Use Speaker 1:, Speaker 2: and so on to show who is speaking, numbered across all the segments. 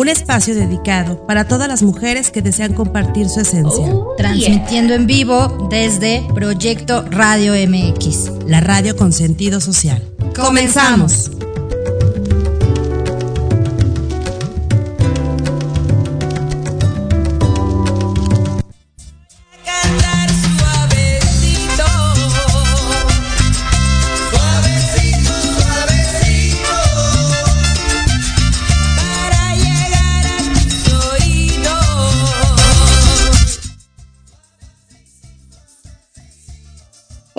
Speaker 1: Un espacio dedicado para todas las mujeres que desean compartir su esencia.
Speaker 2: Oh, Transmitiendo en vivo desde Proyecto Radio MX.
Speaker 1: La radio con sentido social.
Speaker 2: Comenzamos.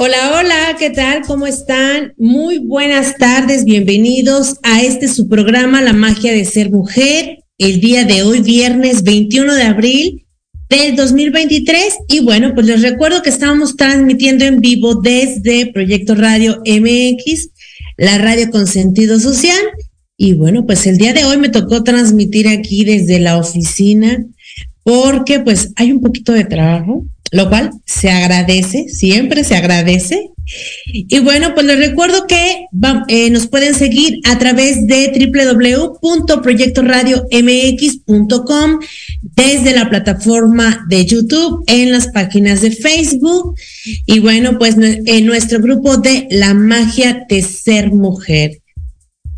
Speaker 3: Hola, hola, ¿qué tal? ¿Cómo están? Muy buenas tardes, bienvenidos a este su programa La magia de ser mujer, el día de hoy, viernes 21 de abril del 2023. Y bueno, pues les recuerdo que estamos transmitiendo en vivo desde Proyecto Radio MX, la radio con sentido social. Y bueno, pues el día de hoy me tocó transmitir aquí desde la oficina porque pues hay un poquito de trabajo lo cual se agradece, siempre se agradece. Y bueno, pues les recuerdo que eh, nos pueden seguir a través de www.proyectoradiomx.com desde la plataforma de YouTube, en las páginas de Facebook y bueno, pues en nuestro grupo de La magia de ser mujer.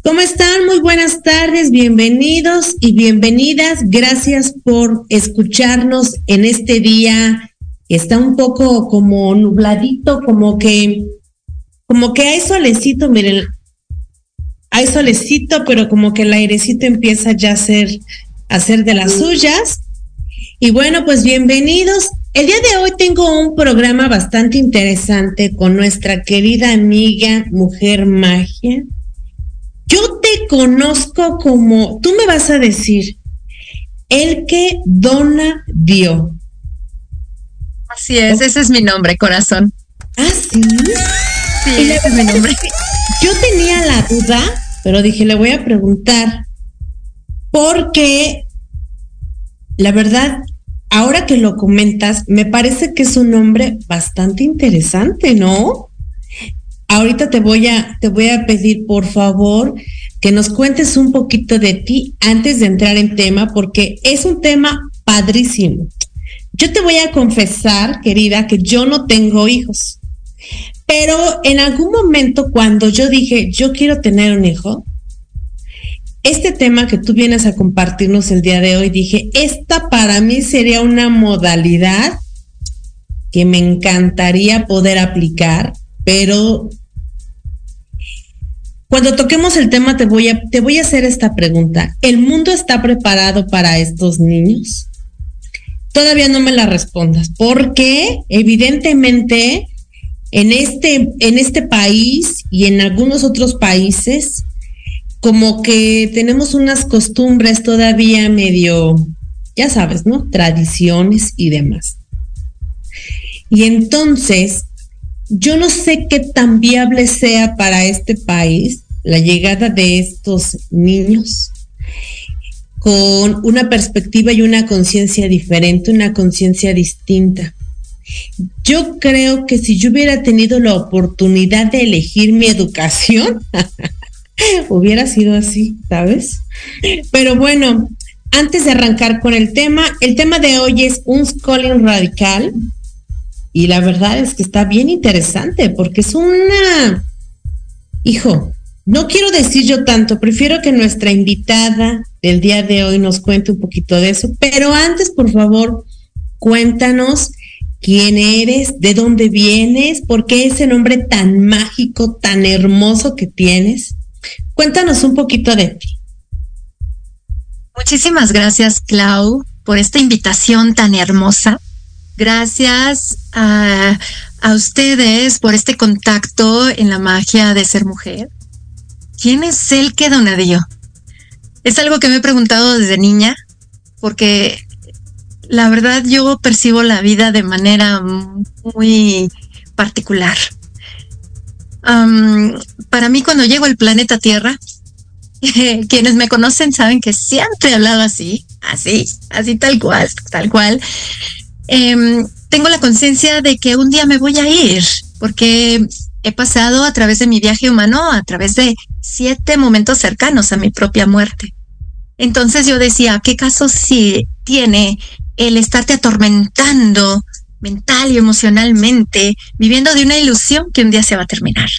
Speaker 3: ¿Cómo están? Muy buenas tardes, bienvenidos y bienvenidas. Gracias por escucharnos en este día. Está un poco como nubladito, como que, como que hay solecito, miren, hay solecito, pero como que el airecito empieza ya a ser, a ser de las suyas. Y bueno, pues bienvenidos. El día de hoy tengo un programa bastante interesante con nuestra querida amiga Mujer Magia yo te conozco como, tú me vas a decir, el que dona dio.
Speaker 4: Así es, ese es mi nombre, corazón.
Speaker 3: Ah, sí.
Speaker 4: Sí, ese es mi nombre.
Speaker 3: Yo tenía la duda, pero dije, le voy a preguntar, porque la verdad, ahora que lo comentas, me parece que es un nombre bastante interesante, ¿no? ahorita te voy a, te voy a pedir por favor que nos cuentes un poquito de ti antes de entrar en tema, porque es un tema padrísimo. Yo te voy a confesar, querida, que yo no tengo hijos, pero en algún momento cuando yo dije, yo quiero tener un hijo, este tema que tú vienes a compartirnos el día de hoy, dije, esta para mí sería una modalidad que me encantaría poder aplicar, pero cuando toquemos el tema te voy a, te voy a hacer esta pregunta. ¿El mundo está preparado para estos niños? Todavía no me la respondas, porque evidentemente en este, en este país y en algunos otros países, como que tenemos unas costumbres todavía medio, ya sabes, ¿no? Tradiciones y demás. Y entonces, yo no sé qué tan viable sea para este país la llegada de estos niños con una perspectiva y una conciencia diferente, una conciencia distinta. Yo creo que si yo hubiera tenido la oportunidad de elegir mi educación, hubiera sido así, ¿sabes? Pero bueno, antes de arrancar con el tema, el tema de hoy es un schooling radical y la verdad es que está bien interesante porque es una, hijo, no quiero decir yo tanto, prefiero que nuestra invitada del día de hoy nos cuente un poquito de eso, pero antes, por favor, cuéntanos quién eres, de dónde vienes, por qué ese nombre tan mágico, tan hermoso que tienes. Cuéntanos un poquito de ti.
Speaker 4: Muchísimas gracias, Clau, por esta invitación tan hermosa. Gracias a, a ustedes por este contacto en la magia de ser mujer. ¿quién es el que donadillo? Es algo que me he preguntado desde niña, porque la verdad yo percibo la vida de manera muy particular. para mí cuando llego al planeta Tierra, quienes me conocen saben que siempre he hablado así, así, así tal cual, tal cual. Em, tengo la conciencia de que un día me voy a ir, porque he pasado a través de mi viaje humano, a través de siete momentos cercanos a mi propia muerte. Entonces yo decía, ¿qué caso si tiene el estarte atormentando mental y emocionalmente, viviendo de una ilusión que un día se va a terminar?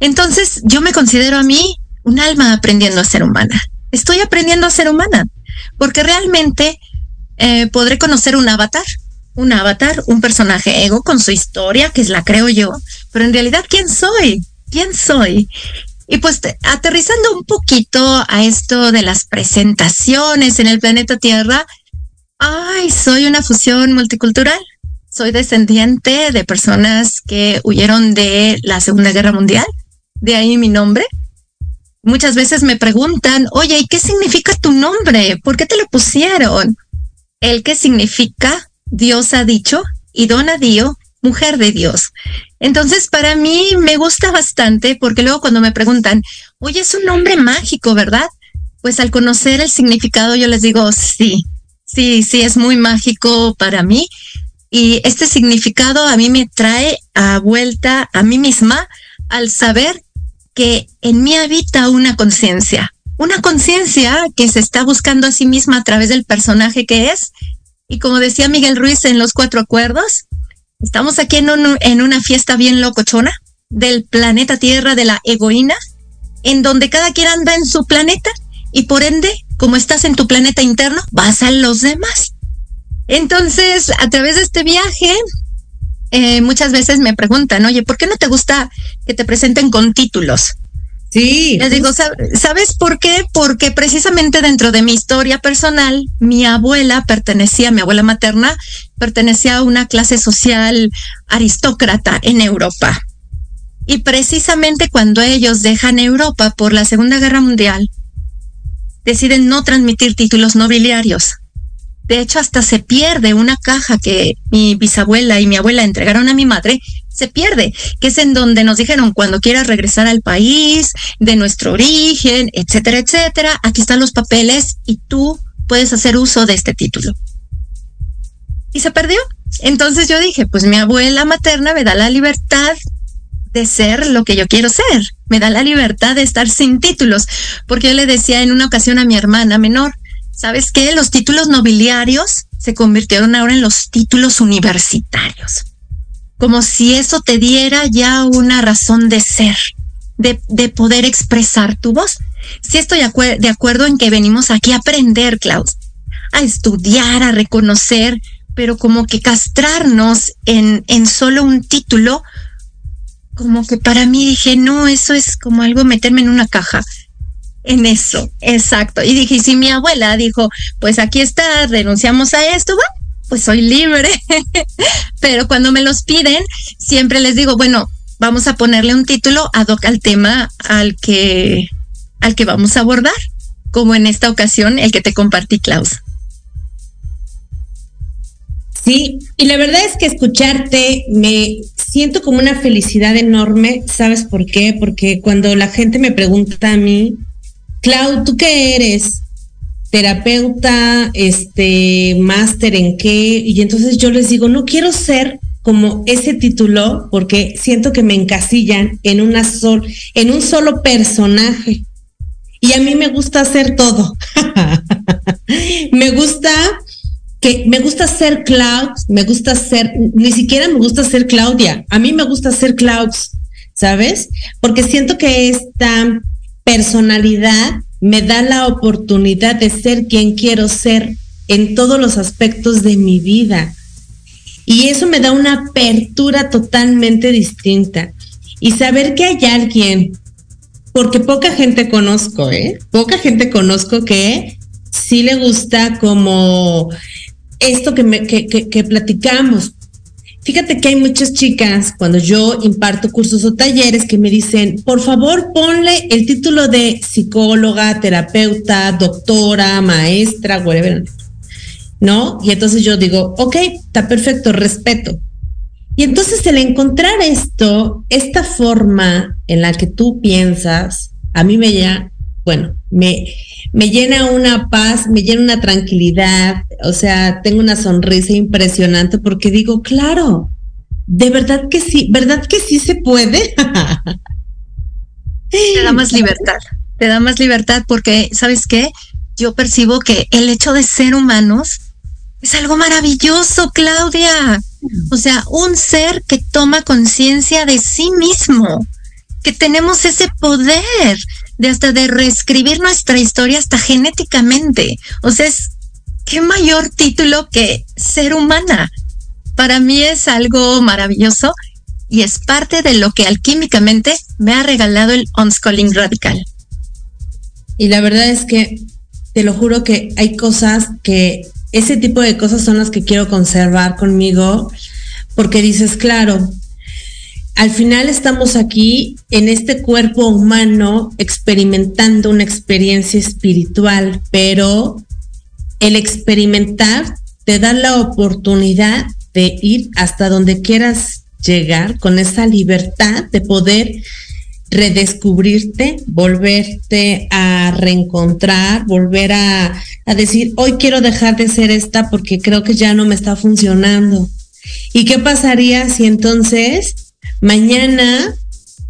Speaker 4: Entonces yo me considero a mí un alma aprendiendo a ser humana. Estoy aprendiendo a ser humana, porque realmente eh, podré conocer un avatar, un avatar, un personaje ego con su historia, que es la creo yo, pero en realidad, ¿quién soy? ¿Quién soy? Y pues aterrizando un poquito a esto de las presentaciones en el planeta Tierra, ay, soy una fusión multicultural. Soy descendiente de personas que huyeron de la Segunda Guerra Mundial, de ahí mi nombre. Muchas veces me preguntan, oye, ¿y qué significa tu nombre? ¿Por qué te lo pusieron? El que significa Dios ha dicho y dona Dio, mujer de Dios. Entonces, para mí me gusta bastante porque luego cuando me preguntan, oye, es un nombre mágico, ¿verdad? Pues al conocer el significado yo les digo, sí, sí, sí, es muy mágico para mí. Y este significado a mí me trae a vuelta a mí misma al saber que en mí habita una conciencia, una conciencia que se está buscando a sí misma a través del personaje que es. Y como decía Miguel Ruiz en Los Cuatro Acuerdos, Estamos aquí en, una fiesta bien locochona del planeta Tierra de la egoína, en donde cada quien anda en su planeta y por ende, como estás en tu planeta interno, vas a los demás. Entonces, a través de este viaje, eh, muchas veces me preguntan, oye, ¿por qué no te gusta que te presenten con títulos?
Speaker 3: Sí.
Speaker 4: Les digo, ¿sabes por qué? Porque precisamente dentro de mi historia personal, mi abuela pertenecía, mi abuela materna, pertenecía a una clase social aristócrata en Europa. Y precisamente cuando ellos dejan Europa por la Segunda Guerra Mundial, deciden no transmitir títulos nobiliarios. De hecho, hasta se pierde una caja que mi bisabuela y mi abuela entregaron a mi madre, se pierde, que es en donde nos dijeron cuando quieras regresar al país, de nuestro origen, etcétera, etcétera, aquí están los papeles y tú puedes hacer uso de este título. Y se perdió. Entonces yo dije, pues mi abuela materna me da la libertad de ser lo que yo quiero ser. Me da la libertad de estar sin títulos, porque yo le decía en una ocasión a mi hermana menor, ¿sabes qué? Los títulos nobiliarios se convirtieron ahora en los títulos universitarios. Como si eso te diera ya una razón de ser, de, de poder expresar tu voz. Sí estoy de acuerdo en que venimos aquí a aprender, Klaus, a estudiar, a reconocer, pero como que castrarnos en, en solo un título como que para mí dije, no, eso es como algo meterme en una caja. En eso, exacto. Y dije, si mi abuela dijo, pues aquí está, renunciamos a esto, bueno, pues soy libre. Pero cuando me los piden, siempre les digo, bueno, vamos a ponerle un título ad hoc al tema al que, al que vamos a abordar, como en esta ocasión el que te compartí, Klaus.
Speaker 3: Sí, y la verdad es que escucharte me siento como una felicidad enorme. ¿Sabes por qué? Porque cuando la gente me pregunta a mí, Clau, ¿tú qué eres? Terapeuta, este, máster en qué? Y entonces yo les digo, no quiero ser como ese título porque siento que me encasillan en una sol, en un solo personaje. Y a mí me gusta hacer todo. me gusta que me gusta ser Clouds, me gusta ser, ni siquiera me gusta ser Claudia, a mí me gusta ser Clouds, ¿sabes? Porque siento que esta personalidad me da la oportunidad de ser quien quiero ser en todos los aspectos de mi vida. Y eso me da una apertura totalmente distinta. Y saber que hay alguien, porque poca gente conozco, ¿eh? Poca gente conozco que sí le gusta como esto que, me, que, que, platicamos. Fíjate que hay muchas chicas cuando yo imparto cursos o talleres que me dicen, por favor, ponle el título de psicóloga, terapeuta, doctora, maestra, whatever. ¿No? Y entonces yo digo, ok, está perfecto, respeto. Y entonces el encontrar esto, esta forma en la que tú piensas, a mí me bueno, me, me llena una paz, me llena una tranquilidad, o sea, tengo una sonrisa impresionante porque digo, claro, de verdad que sí, ¿verdad que sí se puede?
Speaker 4: te da más libertad, te da más libertad porque, ¿sabes qué? Yo percibo que el hecho de ser humanos es algo maravilloso, Claudia. O sea, un ser que toma conciencia de sí mismo, que tenemos ese poder de hasta de reescribir nuestra historia hasta genéticamente. O sea, es qué mayor título que ser humana. Para mí es algo maravilloso y es parte de lo que alquímicamente me ha regalado el unschooling radical.
Speaker 3: Y la verdad es que te lo juro que hay cosas que ese tipo de cosas son las que quiero conservar conmigo porque dices, claro, al final estamos aquí en este cuerpo humano experimentando una experiencia espiritual, pero el experimentar te da la oportunidad de ir hasta donde quieras llegar con esa libertad de poder redescubrirte, volverte a reencontrar, volver a, a, decir, hoy quiero dejar de ser esta porque creo que ya no me está funcionando. ¿Y qué pasaría si entonces Mañana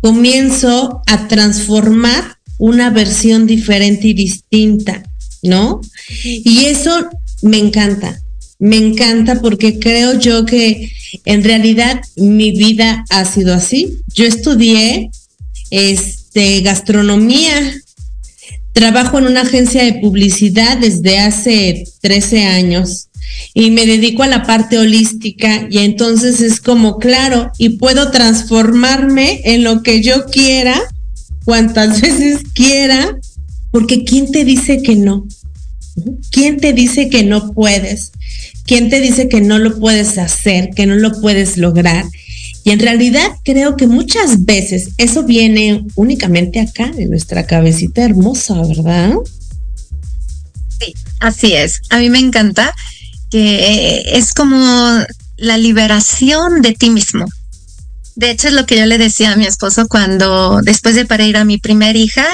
Speaker 3: comienzo a transformar una versión diferente y distinta, ¿no? Y eso me encanta, me encanta porque creo yo que en realidad mi vida ha sido así. Yo estudié este gastronomía. Trabajo en una agencia de publicidad desde hace 13 años y me dedico a la parte holística y entonces es como, claro, y puedo transformarme en lo que yo quiera, cuantas veces quiera, porque ¿quién te dice que no? ¿Quién te dice que no puedes? ¿Quién te dice que no lo puedes hacer, que no lo puedes lograr? Y en realidad creo que muchas veces eso viene únicamente acá, en nuestra cabecita hermosa, ¿verdad?
Speaker 4: Sí, así es. A mí me encanta que es como la liberación de ti mismo. De hecho, es lo que yo le decía a mi esposo cuando, después de parir a mi primera hija,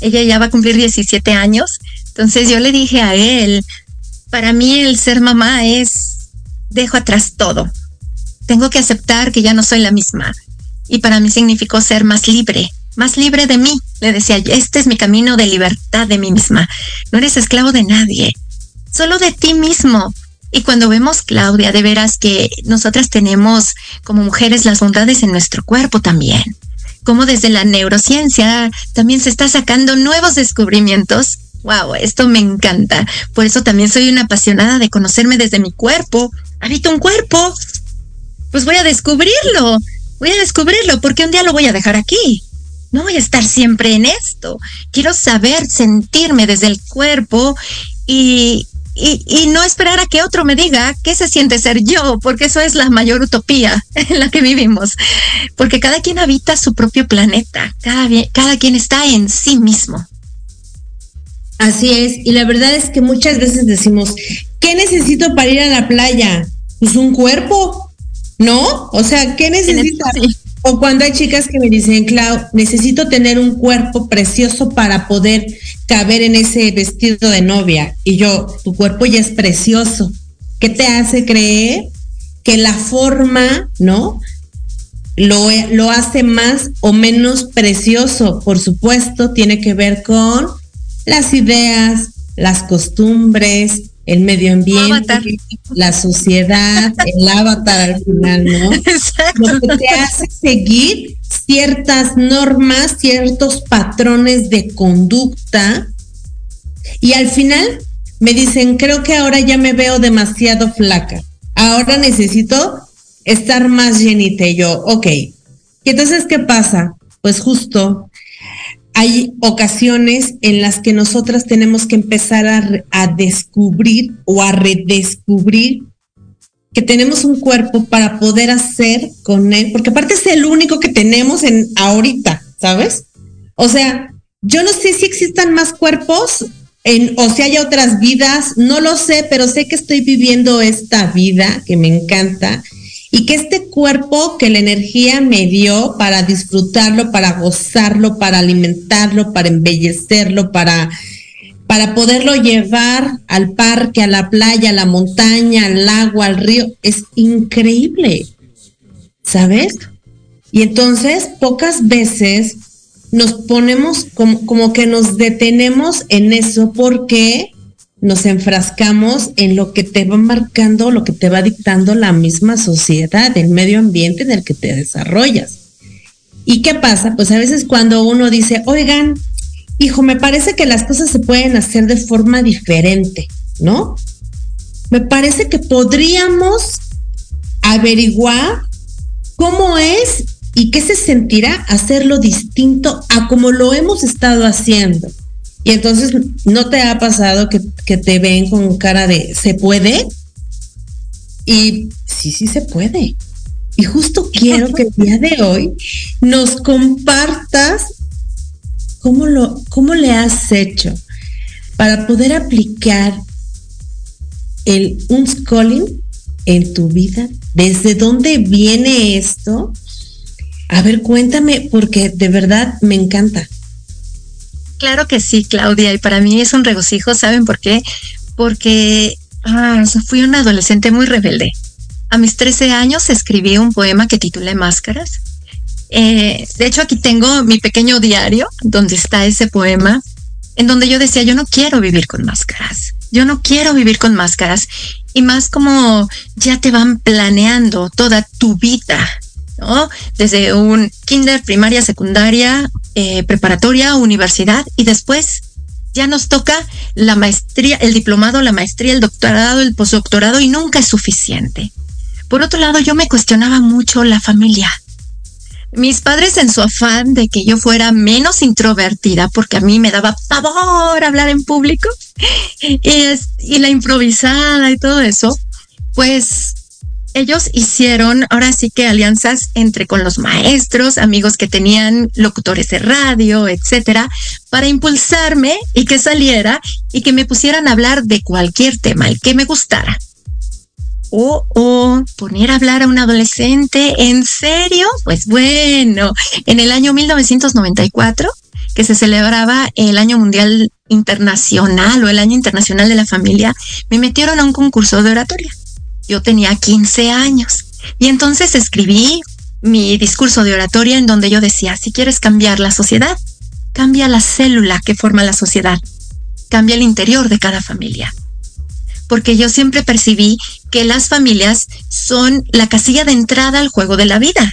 Speaker 4: ella ya va a cumplir 17 años, entonces yo le dije a él, para mí el ser mamá es, dejo atrás todo. Tengo que aceptar que ya no soy la misma. Y para mí significó ser más libre, más libre de mí. Le decía, este es mi camino de libertad de mí misma. No eres esclavo de nadie, solo de ti mismo. Y cuando vemos, Claudia, de veras que nosotras tenemos como mujeres las bondades en nuestro cuerpo también. Como desde la neurociencia también se está sacando nuevos descubrimientos Wow, esto me encanta. Por eso también soy una apasionada de conocerme desde mi cuerpo. Habito un cuerpo. Pues voy a descubrirlo. Voy a descubrirlo porque un día lo voy a dejar aquí. No voy a estar siempre en esto. Quiero saber sentirme desde el cuerpo y, y, y, no esperar a que otro me diga qué se siente ser yo, porque eso es la mayor utopía en la que vivimos. Porque cada quien habita su propio planeta, cada, cada quien está en sí mismo.
Speaker 3: Así es, y la verdad es que muchas veces decimos, ¿qué necesito para ir a la playa? Pues un cuerpo, ¿no? O sea, ¿qué necesito? O cuando hay chicas que me dicen, Clau, necesito tener un cuerpo precioso para poder caber en ese vestido de novia. Y yo, tu cuerpo ya es precioso. ¿Qué te hace creer que la forma, ¿no? Lo, lo hace más o menos precioso. Por supuesto, tiene que ver con las ideas, las costumbres, el medio ambiente, la sociedad, el avatar al final, ¿no? Lo que te hace seguir ciertas normas, ciertos patrones de conducta. Y al final me dicen, creo que ahora ya me veo demasiado flaca. Ahora necesito estar más llenita. Y yo, ok. ¿Y entonces qué pasa? Pues justo hay ocasiones en las que nosotras tenemos que empezar a, descubrir o a redescubrir que tenemos un cuerpo para poder hacer con él, porque aparte es el único que tenemos en ahorita, ¿sabes? O sea, yo no sé si existan más cuerpos o si hay otras vidas, no lo sé, pero sé que estoy viviendo esta vida que me encanta y que este cuerpo que la energía me dio para disfrutarlo, para gozarlo, para alimentarlo, para embellecerlo, para, para poderlo llevar al parque, a la playa, a la montaña, al agua, al río, es increíble, ¿sabes? Y entonces pocas veces nos ponemos como, como que nos detenemos en eso porque nos enfrascamos en lo que te va marcando, lo que te va dictando la misma sociedad, el medio ambiente en el que te desarrollas. ¿Y qué pasa? Pues a veces cuando uno dice, oigan, hijo, me parece que las cosas se pueden hacer de forma diferente, ¿no? Me parece que podríamos averiguar cómo es y qué se sentirá hacerlo distinto a como lo hemos estado haciendo. Y entonces, ¿no te ha pasado que, te ven con cara de ¿se puede? Y sí, sí se puede. Y justo quiero que el día de hoy nos compartas cómo, lo, cómo le has hecho para poder aplicar el unschooling en tu vida. ¿Desde dónde viene esto? A ver, cuéntame, porque de verdad me encanta.
Speaker 4: Claro que sí, Claudia, y para mí es un regocijo, ¿saben por qué? Porque ah, fui una adolescente muy rebelde. A mis 13 años escribí un poema que titulé Máscaras. Eh, de hecho, aquí tengo mi pequeño diario donde está ese poema, en donde yo decía, yo no quiero vivir con máscaras, yo no quiero vivir con máscaras, y más como ya te van planeando toda tu vida Desde un kinder, primaria, secundaria, eh, preparatoria, universidad y después ya nos toca la maestría, el diplomado, la maestría, el doctorado, el postdoctorado y nunca es suficiente. Por otro lado, yo me cuestionaba mucho la familia. Mis padres en su afán de que yo fuera menos introvertida, porque a mí me daba pavor hablar en público, y, y la improvisada y todo eso, pues ellos hicieron ahora sí que alianzas entre con los maestros, amigos que tenían locutores de radio, etcétera, para impulsarme y que saliera y que me pusieran a hablar de cualquier tema, el que me gustara. O, o poner a hablar a un adolescente, ¿en serio? Pues bueno, en el año 1994, que se celebraba el Año Mundial Internacional o el Año Internacional de la Familia, me metieron a un concurso de oratoria yo tenía 15 años. Y entonces escribí mi discurso de oratoria en donde yo decía, si quieres cambiar la sociedad, cambia la célula que forma la sociedad, cambia el interior de cada familia. Porque yo siempre percibí que las familias son la casilla de entrada al juego de la vida,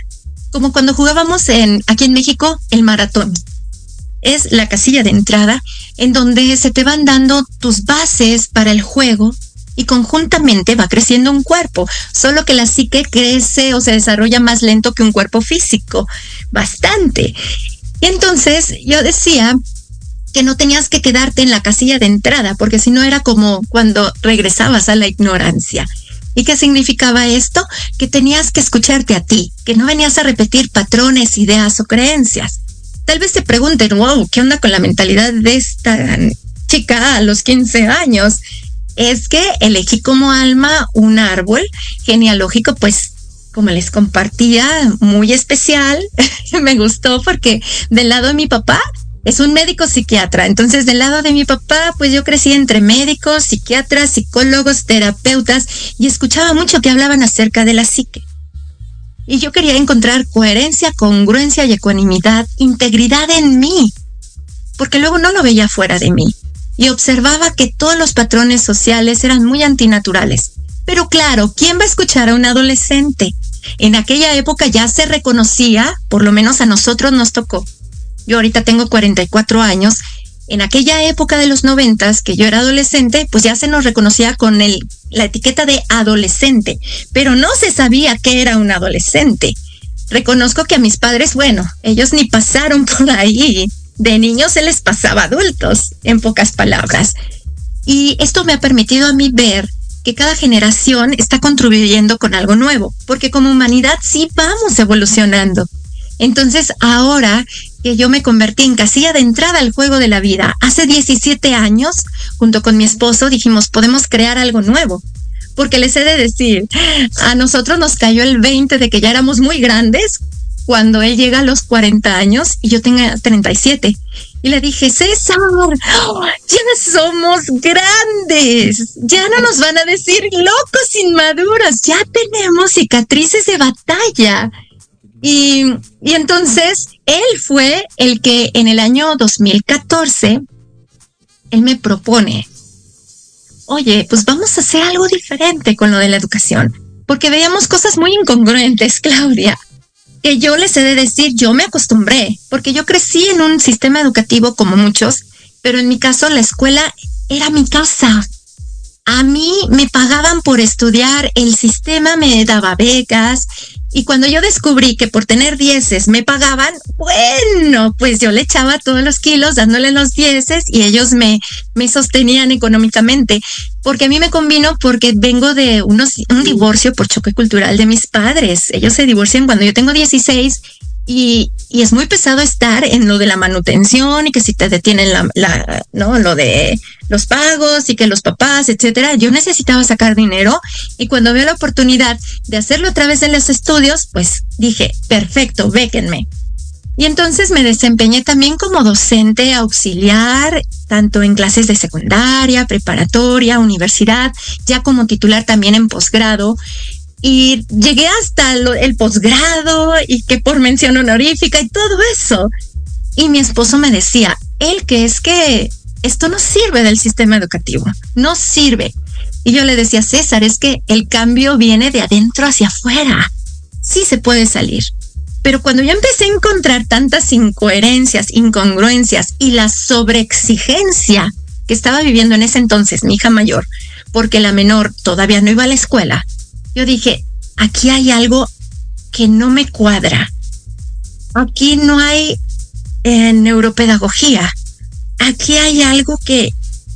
Speaker 4: como cuando jugábamos en aquí en México el maratón. Es la casilla de entrada en donde se te van dando tus bases para el juego y conjuntamente va creciendo un cuerpo, solo que la psique crece o se desarrolla más lento que un cuerpo físico, bastante. Y entonces yo decía que no tenías que quedarte en la casilla de entrada, porque si no era como cuando regresabas a la ignorancia. ¿Y qué significaba esto? Que tenías que escucharte a ti, que no venías a repetir patrones, ideas o creencias. Tal vez te pregunten, wow, ¿qué onda con la mentalidad de esta chica a los 15 años? Es que elegí como alma un árbol genealógico, pues como les compartía, muy especial. Me gustó porque del lado de mi papá es un médico psiquiatra. Entonces, del lado de mi papá, pues yo crecí entre médicos, psiquiatras, psicólogos, terapeutas y escuchaba mucho que hablaban acerca de la psique. Y yo quería encontrar coherencia, congruencia y ecuanimidad, integridad en mí, porque luego no lo veía fuera de mí y observaba que todos los patrones sociales eran muy antinaturales. Pero claro, ¿quién va a escuchar a un adolescente? En aquella época ya se reconocía, por lo menos a nosotros nos tocó. Yo ahorita tengo 44 años. En aquella época de los noventas, que yo era adolescente, pues ya se nos reconocía con el, la etiqueta de adolescente, pero no se sabía que era un adolescente. Reconozco que a mis padres, bueno, ellos ni pasaron por ahí de niños se les pasaba adultos, en pocas palabras. Y esto me ha permitido a mí ver que cada generación está contribuyendo con algo nuevo, porque como humanidad sí vamos evolucionando. Entonces ahora que yo me convertí en casilla de entrada al juego de la vida, hace 17 años, junto con mi esposo, dijimos, podemos crear algo nuevo. Porque les he de decir, a nosotros nos cayó el 20 de que ya éramos muy grandes cuando él llega a los 40 años y yo tenga 37. Y le dije, César, ya somos grandes, ya no nos van a decir locos inmaduros, ya tenemos cicatrices de batalla. Y, y entonces él fue el que en el año 2014, él me propone, oye, pues vamos a hacer algo diferente con lo de la educación, porque veíamos cosas muy incongruentes, Claudia que yo les he de decir, yo me acostumbré, porque yo crecí en un sistema educativo como muchos, pero en mi caso la escuela era mi casa. A mí me pagaban por estudiar, el sistema me daba becas, y cuando yo descubrí que por tener dieces me pagaban, bueno, pues yo le echaba todos los kilos dándole los dieces y ellos me, me sostenían económicamente. Porque a mí me convino porque vengo de unos, un divorcio por choque cultural de mis padres. Ellos se divorcian cuando yo tengo 16 y, es muy pesado estar en lo de la manutención y que si te detienen la, la, no, lo de los pagos y que los papás, etcétera. Yo necesitaba sacar dinero y cuando veo la oportunidad de hacerlo a través de los estudios, pues dije, perfecto, béquenme. Y entonces me desempeñé también como docente auxiliar, tanto en clases de secundaria, preparatoria, universidad, ya como titular también en posgrado y llegué hasta el posgrado y que por mención honorífica y todo eso. Y mi esposo me decía, él que es que esto no sirve del sistema educativo, no sirve. Y yo le decía, César, es que el cambio viene de adentro hacia afuera. sí se puede salir. Pero cuando yo empecé a encontrar tantas incoherencias, incongruencias y la sobreexigencia que estaba viviendo en ese entonces mi hija mayor, porque la menor todavía no iba a la escuela, yo dije, aquí hay algo que no me cuadra. Aquí no hay neuropedagogía. Aquí hay algo que,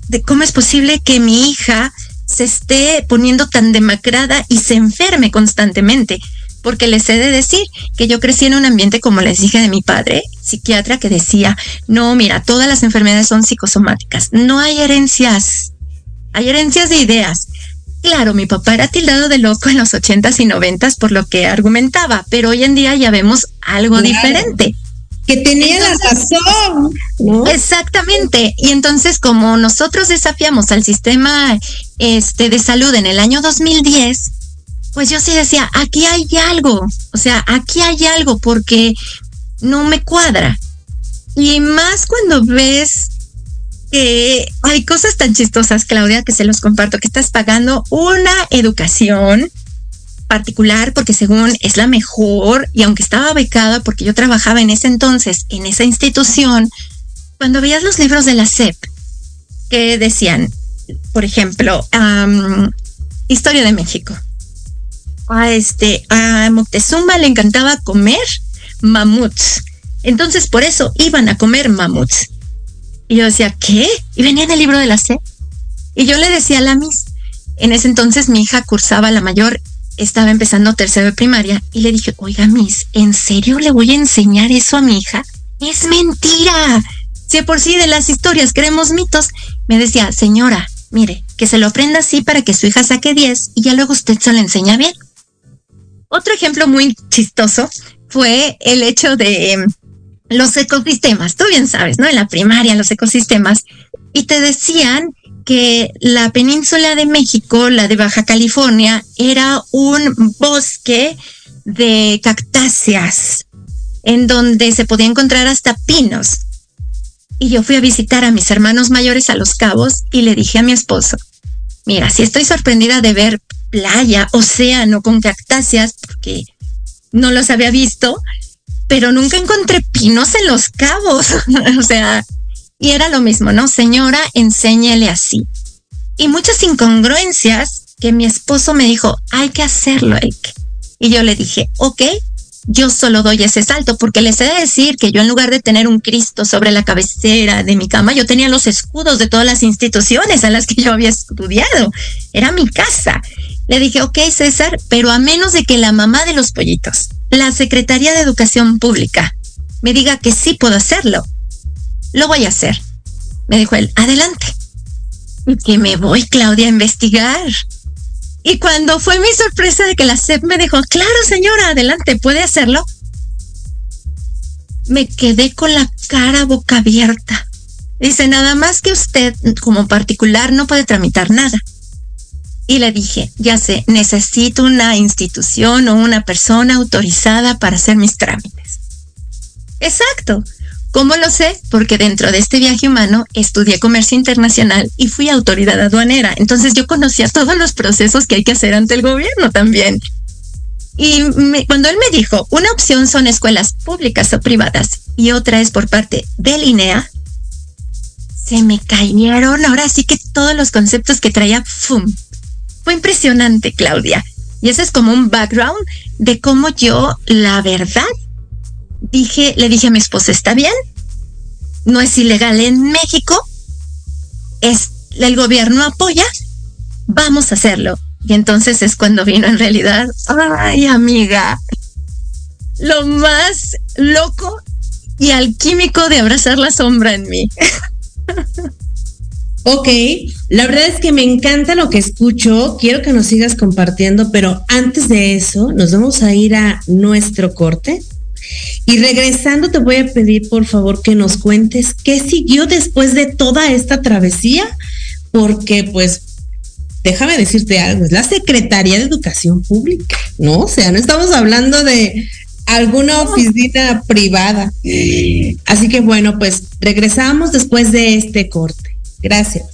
Speaker 4: de cómo es posible que mi hija se esté poniendo tan demacrada y se enferme constantemente porque les he de decir que yo crecí en un ambiente, como les dije, de mi padre, psiquiatra, que decía, no, mira, todas las enfermedades son psicosomáticas, no hay herencias, hay herencias de ideas. Claro, mi papá era tildado de loco en los ochentas y noventas por lo que argumentaba, pero hoy en día ya vemos algo diferente.
Speaker 3: Que tenía la razón.
Speaker 4: Exactamente. Y entonces, como nosotros desafiamos al sistema este, de salud en el año 2010, pues yo sí decía, aquí hay algo, o sea, aquí hay algo porque no me cuadra. Y más cuando ves hay cosas tan chistosas, Claudia, que se los comparto, que estás pagando una educación particular porque según es la mejor y aunque estaba becada porque yo trabajaba en ese entonces en esa institución, cuando veías los libros de la SEP que decían, por ejemplo, Historia de México, a este, a Moctezuma le encantaba comer mamuts. Entonces por eso iban a comer mamuts. Y yo decía, ¿qué? Y venía en el libro de la C. Y yo le decía a la Miss, en ese entonces mi hija cursaba la mayor, estaba empezando tercero de primaria, y le dije, oiga Miss, ¿en serio le voy a enseñar eso a mi hija? Es mentira. Si por sí de las historias creemos mitos, me decía, señora, mire, que se lo aprenda así para que su hija saque 10 y ya luego usted se lo enseña bien. Otro ejemplo muy chistoso fue el hecho de em, los ecosistemas. Tú bien sabes, ¿no? En la primaria, los ecosistemas. Y te decían que la península de México, la de Baja California, era un bosque de cactáceas en donde se podía encontrar hasta pinos. Y yo fui a visitar a mis hermanos mayores a Los Cabos y le dije a mi esposo, mira, si estoy sorprendida de ver playa, océano con cactáceas, porque no los había visto, pero nunca encontré pinos en los cabos. o sea, y era lo mismo, ¿no? Señora, enséñele así. Y muchas incongruencias que mi esposo me dijo, hay que hacerlo, Ike. Y yo le dije, ok, yo solo doy ese salto, porque les he de decir que yo en lugar de tener un Cristo sobre la cabecera de mi cama, yo tenía los escudos de todas las instituciones a las que yo había estudiado. Era mi casa. Le dije, ok, César, pero a menos de que la mamá de los pollitos, la Secretaría de Educación Pública, me diga que sí puedo hacerlo, lo voy a hacer. Me dijo él, adelante. Y que me voy, Claudia, a investigar. Y cuando fue mi sorpresa de que la SEP me dijo, claro señora, adelante, puede hacerlo, me quedé con la cara boca abierta. Dice, nada más que usted como particular no puede tramitar nada. Y le dije, ya sé, necesito una institución o una persona autorizada para hacer mis trámites. Exacto. ¿Cómo lo sé? Porque dentro de este viaje humano estudié comercio internacional y fui autoridad aduanera. Entonces yo conocía todos los procesos que hay que hacer ante el gobierno también. Y cuando él me dijo, una opción son escuelas públicas o privadas y otra es por parte del INEA, se me cayeron ahora sí que todos los conceptos que traía, ¡fum! Fue impresionante, Claudia. Y ese es como un background de cómo yo, la verdad, dije, le dije a mi esposa, ¿está bien? No es ilegal en México, es, el gobierno apoya, vamos a hacerlo. Y entonces es cuando vino en realidad, ay amiga, lo más loco y alquímico de abrazar la sombra en mí.
Speaker 3: Ok, la verdad es que me encanta lo que escucho, quiero que nos sigas compartiendo, pero antes de eso nos vamos a ir a nuestro corte y regresando te voy a pedir por favor que nos cuentes qué siguió después de toda esta travesía, porque pues déjame decirte algo, es la Secretaría de Educación Pública, ¿no? O sea, no estamos hablando de alguna oficina privada. Así que bueno, pues regresamos después de este corte. Gracias.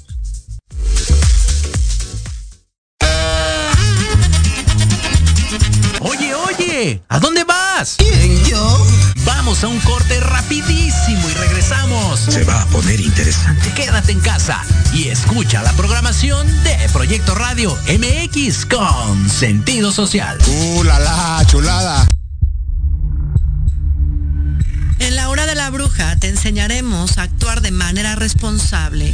Speaker 5: ¡Oye! ¿A dónde vas?
Speaker 6: ¿Quién, yo?
Speaker 5: Vamos a un corte rapidísimo y regresamos.
Speaker 6: Se va a poner interesante.
Speaker 5: Quédate en casa y escucha la programación de Proyecto Radio MX con sentido social.
Speaker 7: ¡Uh, la, la chulada!
Speaker 1: En la hora de la bruja te enseñaremos a actuar de manera responsable.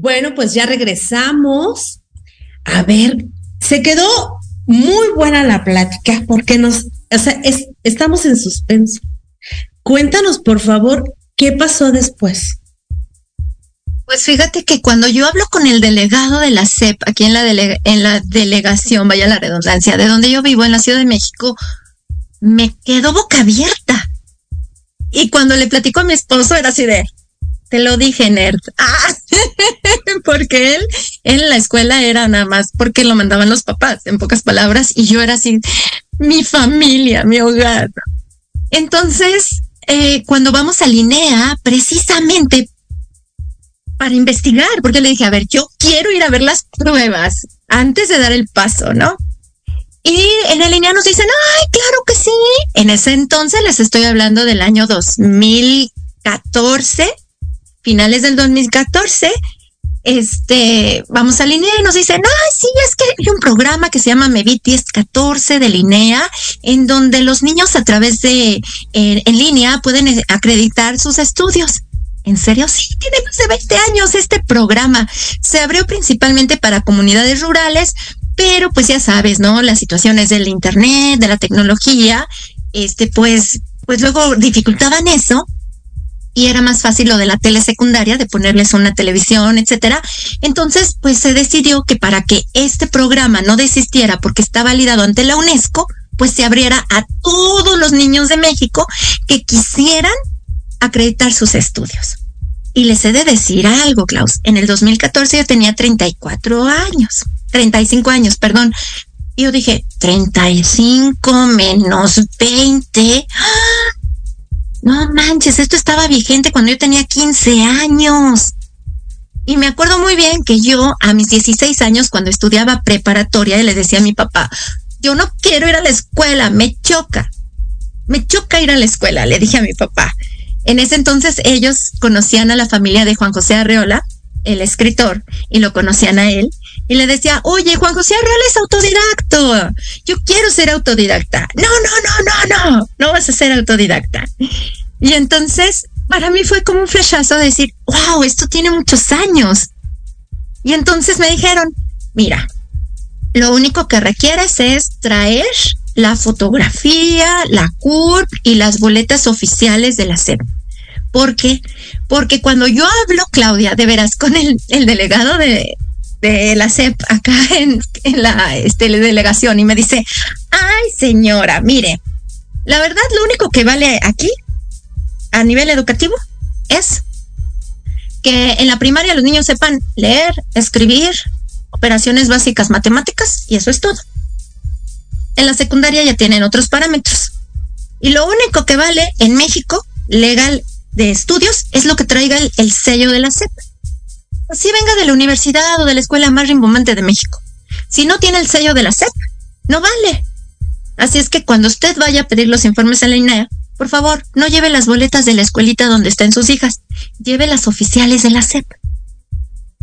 Speaker 3: Bueno, pues ya regresamos. A ver, se quedó muy buena la plática porque nos, o sea, estamos en suspenso. Cuéntanos, por favor, qué pasó después.
Speaker 4: Pues fíjate que cuando yo hablo con el delegado de la CEP, aquí en la, en la delegación, vaya la redundancia, de donde yo vivo, en la Ciudad de México, me quedo boca abierta. Y cuando le platico a mi esposo, era así de, te lo dije, nerd. Ah, porque él en la escuela era nada más porque lo mandaban los papás, en pocas palabras, y yo era así, mi familia, mi hogar. Entonces, eh, cuando vamos a Linea, precisamente para investigar, porque le dije, a ver, yo quiero ir a ver las pruebas antes de dar el paso, ¿no? Y en el línea nos dicen, ay, claro que sí. En ese entonces les estoy hablando del año 2014 finales del 2014, este, vamos a Linea y nos dicen, ah, sí, es que hay un programa que se llama Mevit 1014 de Linea, en donde los niños a través de, en línea pueden eh, acreditar sus estudios. ¿En serio? Sí, tiene más de 20 años este programa. Se abrió principalmente para comunidades rurales, pero pues ya sabes, ¿no? Las situaciones del internet, de la tecnología, este, pues, pues luego dificultaban eso y era más fácil lo de la telesecundaria, de ponerles una televisión, etcétera. Entonces, pues se decidió que para que este programa no desistiera porque está validado ante la UNESCO, pues se abriera a todos los niños de México que quisieran acreditar sus estudios. Y les he de decir algo, Klaus. En el 2014 yo tenía 34 años, 35 años, perdón. Y yo dije, 35 menos 20. No manches, esto estaba vigente cuando yo tenía 15 años. Y me acuerdo muy bien que yo a mis 16 años, cuando estudiaba preparatoria, le decía a mi papá, yo no quiero ir a la escuela, me choca. Me choca ir a la escuela, le dije a mi papá. En ese entonces ellos conocían a la familia de Juan José Arreola, el escritor, y lo conocían a él. Y le decía, oye, Juan José Arreola es autodidacto. Yo quiero ser autodidacta. No, no, no, no, no, no vas a ser autodidacta. Y entonces, para mí fue como un flashazo decir, wow, esto tiene muchos años. Y entonces me dijeron, mira, lo único que requieres es traer la fotografía, la CURP y las boletas oficiales de la SEP. ¿Por qué? Porque cuando yo hablo, Claudia, de veras, con el, delegado de, la SEP acá en, la este, delegación y me dice, ay señora, mire, la verdad lo único que vale aquí a nivel educativo es que en la primaria los niños sepan leer, escribir, operaciones básicas matemáticas y eso es todo. En la secundaria ya tienen otros parámetros. Y lo único que vale en México, legal de estudios, es lo que traiga el, sello de la SEP. Así venga de la universidad o de la escuela más rimbombante de México. Si no tiene el sello de la SEP, no vale. Así es que cuando usted vaya a pedir los informes a la INEA, por favor, no lleve las boletas de la escuelita donde estén sus hijas, lleve las oficiales de la SEP.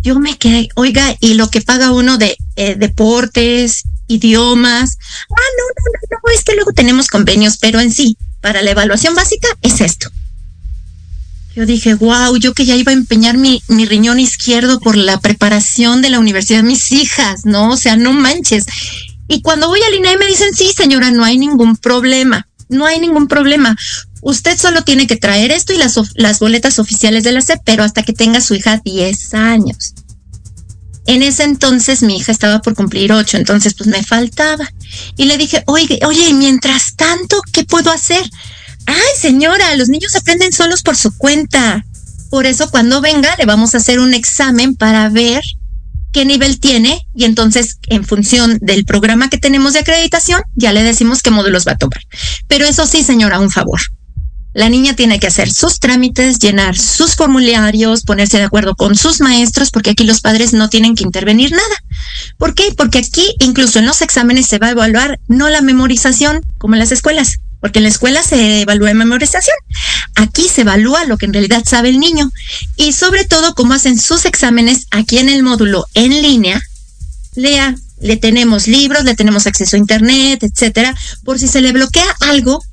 Speaker 4: Yo me quedé, oiga, y lo que paga uno de eh, deportes, idiomas. Ah, no, no, no, no, es que luego tenemos convenios, pero en sí, para la evaluación básica es esto. Yo dije, wow, yo que ya iba a empeñar mi, mi riñón izquierdo por la preparación de la universidad de mis hijas, ¿no? O sea, no manches. Y cuando voy al INAE me dicen, sí, señora, no hay ningún problema no hay ningún problema. Usted solo tiene que traer esto y las, las boletas oficiales de la SEP, pero hasta que tenga su hija 10 años. En ese entonces mi hija estaba por cumplir 8, entonces pues me faltaba. Y le dije, oye, oye, mientras tanto, ¿qué puedo hacer? Ay, señora, los niños aprenden solos por su cuenta. Por eso cuando venga le vamos a hacer un examen para ver qué nivel tiene y entonces en función del programa que tenemos de acreditación ya le decimos qué módulos va a tomar. Pero eso sí, señora, un favor. La niña tiene que hacer sus trámites, llenar sus formularios, ponerse de acuerdo con sus maestros, porque aquí los padres no tienen que intervenir nada. ¿Por qué? Porque aquí incluso en los exámenes se va a evaluar no la memorización como en las escuelas, porque en la escuela se evalúa memorización. Aquí se evalúa lo que en realidad sabe el niño y sobre todo cómo hacen sus exámenes aquí en el módulo en línea. Lea, le tenemos libros, le tenemos acceso a internet, etcétera, por si se le bloquea algo,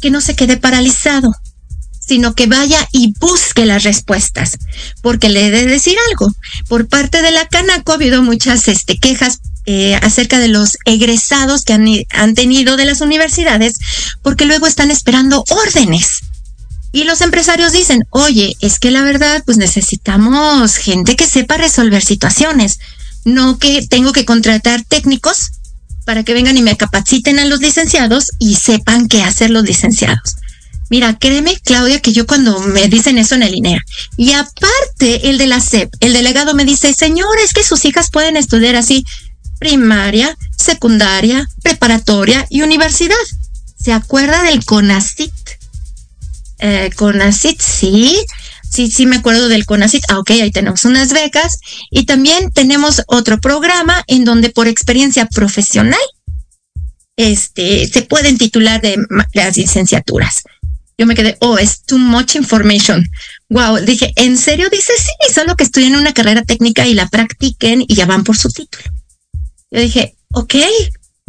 Speaker 4: que no se quede paralizado, sino que vaya y busque las respuestas, porque le he de decir algo. Por parte de la Canaco ha habido muchas este, quejas eh, acerca de los egresados que han, tenido de las universidades, porque luego están esperando órdenes. Y los empresarios dicen, oye, es que la verdad, pues necesitamos gente que sepa resolver situaciones, no que tengo que contratar técnicos para que vengan y me capaciten a los licenciados y sepan qué hacer los licenciados. Mira, créeme, Claudia, que yo cuando me dicen eso en el INEA, y aparte el de la SEP, el delegado me dice, señor, es que sus hijas pueden estudiar así primaria, secundaria, preparatoria y universidad. ¿Se acuerda del CONACIT? Eh, CONACIT, sí. Sí, sí me acuerdo del CONACIT. Ah, ok, ahí tenemos unas becas. Y también tenemos otro programa en donde por experiencia profesional este, se pueden titular de las licenciaturas. Yo me quedé, oh, es too much information. Wow, dije, ¿en serio? Dice, sí, solo que estudien una carrera técnica y la practiquen y ya van por su título. Yo dije, ok,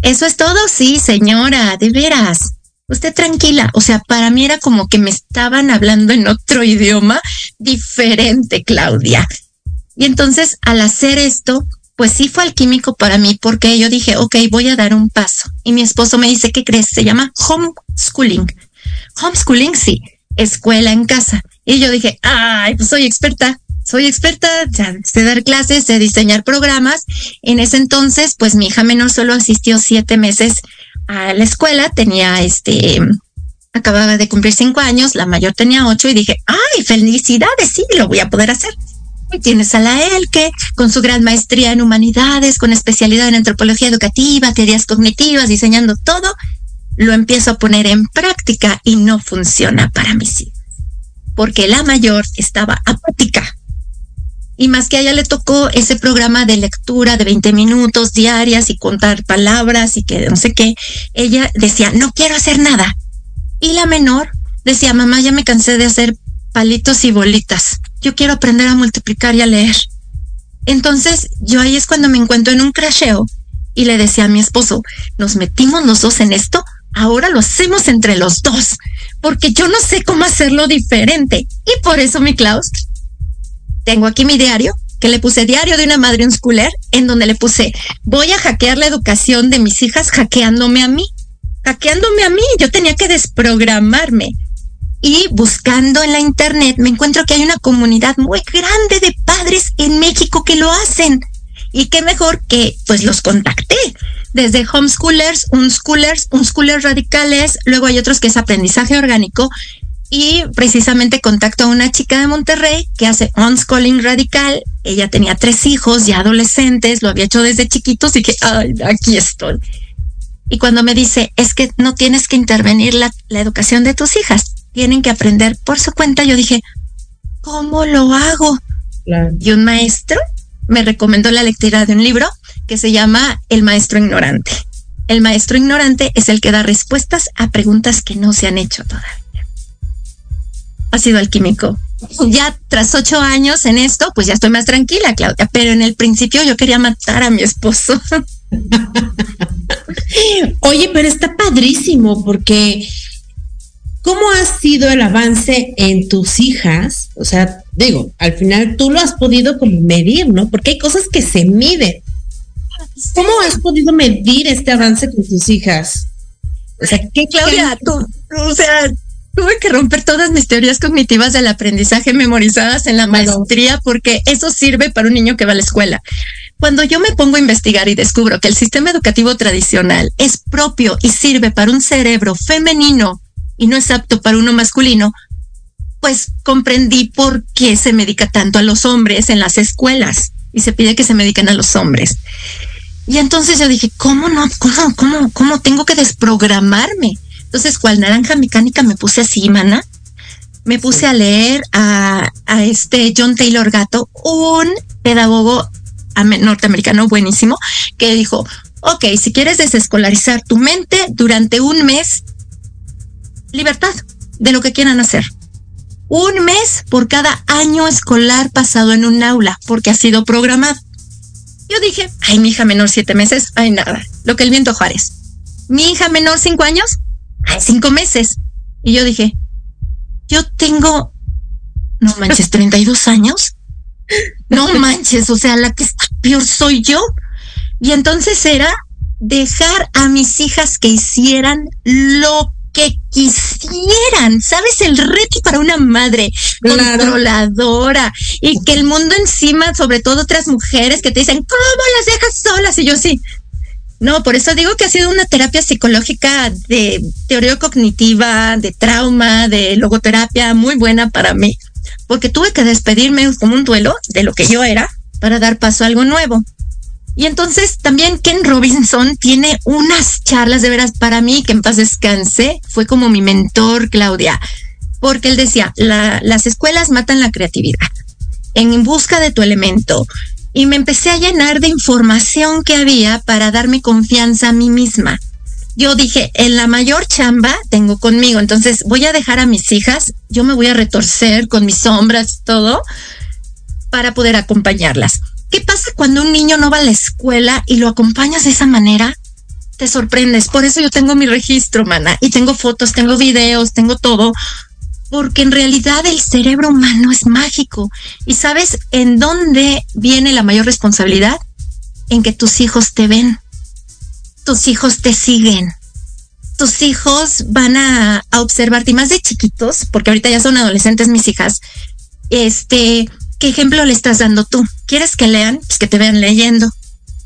Speaker 4: eso es todo, sí, señora, de veras. Usted tranquila, o sea, para mí era como que me estaban hablando en otro idioma diferente, Claudia. Y entonces, al hacer esto, pues sí fue alquímico para mí porque yo dije, ok, voy a dar un paso. Y mi esposo me dice, ¿qué crees? Se llama homeschooling. Homeschooling, sí, escuela en casa. Y yo dije, ay, pues soy experta soy experta, de dar clases, de diseñar programas. En ese entonces, pues mi hija menor solo asistió siete meses a la escuela, tenía este, acababa de cumplir cinco años, la mayor tenía ocho y dije, ay, felicidades, sí, lo voy a poder hacer. Y tienes a la Elke con su gran maestría en humanidades, con especialidad en antropología educativa, teorías cognitivas, diseñando todo. Lo empiezo a poner en práctica y no funciona para mis hijos. Porque la mayor estaba apática y más que a ella le tocó ese programa de lectura de 20 minutos diarias y contar palabras y que no sé qué, ella decía, no quiero hacer nada. Y la menor decía, mamá, ya me cansé de hacer palitos y bolitas. Yo quiero aprender a multiplicar y a leer. Entonces, yo ahí es cuando me encuentro en un crasheo y le decía a mi esposo, nos metimos los dos en esto, ahora lo hacemos entre los dos, porque yo no sé cómo hacerlo diferente. Y por eso, mi Klaus, tengo aquí mi diario que le puse diario de una madre un schooler, en donde le puse, voy a hackear la educación de mis hijas hackeándome a mí, hackeándome a mí, yo tenía que desprogramarme. Y buscando en la internet me encuentro que hay una comunidad muy grande de padres en México que lo hacen. Y qué mejor que pues los contacté. Desde homeschoolers, unschoolers, unschoolers radicales, luego hay otros que es aprendizaje orgánico y precisamente contacto a una chica de Monterrey que hace unschooling radical. Ella tenía tres hijos ya adolescentes, lo había hecho desde chiquitos y que, ay, aquí estoy. Y cuando me dice, es que no tienes que intervenir la, la educación de tus hijas, tienen que aprender por su cuenta, yo dije, ¿cómo lo hago? Y un maestro me recomendó la lectura de un libro que se llama El maestro ignorante. El maestro ignorante es el que da respuestas a preguntas que no se han hecho todavía ha sido alquímico. Ya tras ocho años en esto, pues ya estoy más tranquila, Claudia, pero en el principio yo quería matar a mi esposo.
Speaker 3: Oye, pero está padrísimo porque ¿cómo ha sido el avance en tus hijas? O sea, digo, al final tú lo has podido como medir, ¿no? Porque hay cosas que se miden. ¿Cómo has podido medir este avance con tus hijas?
Speaker 4: O sea, ¿qué Claudia, tú, o sea, tuve que romper todas mis teorías cognitivas del aprendizaje memorizadas en la maestría porque eso sirve para un niño que va a la escuela. Cuando yo me pongo a investigar y descubro que el sistema educativo tradicional es propio y sirve para un cerebro femenino y no es apto para uno masculino, pues comprendí por qué se medica tanto a los hombres en las escuelas y se pide que se mediquen a los hombres. Y entonces yo dije, ¿cómo no? ¿Cómo, cómo, cómo tengo que desprogramarme? Entonces, cual naranja mecánica me puse así, mana. Me puse a leer a, a este John Taylor Gato, un pedagogo norteamericano buenísimo, que dijo, ok, si quieres desescolarizar tu mente durante un mes, libertad de lo que quieran hacer. Un mes por cada año escolar pasado en un aula, porque ha sido programado. Yo dije, ay, mi hija menor siete meses, ay, nada, lo que el viento Juárez. Mi hija menor cinco años, cinco meses. Y yo dije, yo tengo, no manches, 32 años. No manches, o sea, la que está peor soy yo. Y entonces era dejar a mis hijas que hicieran lo que quisieran. ¿Sabes? El reto para una madre controladora y que el mundo encima, sobre todo otras mujeres que te dicen, ¿cómo las dejas solas? Y yo sí, no, por eso digo que ha sido una terapia psicológica de teoría cognitiva, de trauma, de logoterapia muy buena para mí, porque tuve que despedirme como un duelo de lo que yo era para dar paso a algo nuevo. Y entonces también Ken Robinson tiene unas charlas de veras para mí, que en paz descanse, fue como mi mentor, Claudia, porque él decía, las escuelas matan la creatividad. En busca de tu elemento, y me empecé a llenar de información que había para darme confianza a mí misma. Yo dije, en la mayor chamba tengo conmigo, entonces voy a dejar a mis hijas, yo me voy a retorcer con mis sombras todo para poder acompañarlas. ¿Qué pasa cuando un niño no va a la escuela y lo acompañas de esa manera? Te sorprendes. Por eso yo tengo mi registro, mana, y tengo fotos, tengo videos, tengo todo, porque en realidad el cerebro humano es mágico. ¿Y sabes en dónde viene la mayor responsabilidad? En que tus hijos te ven, tus hijos te siguen, tus hijos van a, observarte, y más de chiquitos, porque ahorita ya son adolescentes mis hijas, este, ¿qué ejemplo le estás dando tú? ¿Quieres que lean? Pues que te vean leyendo.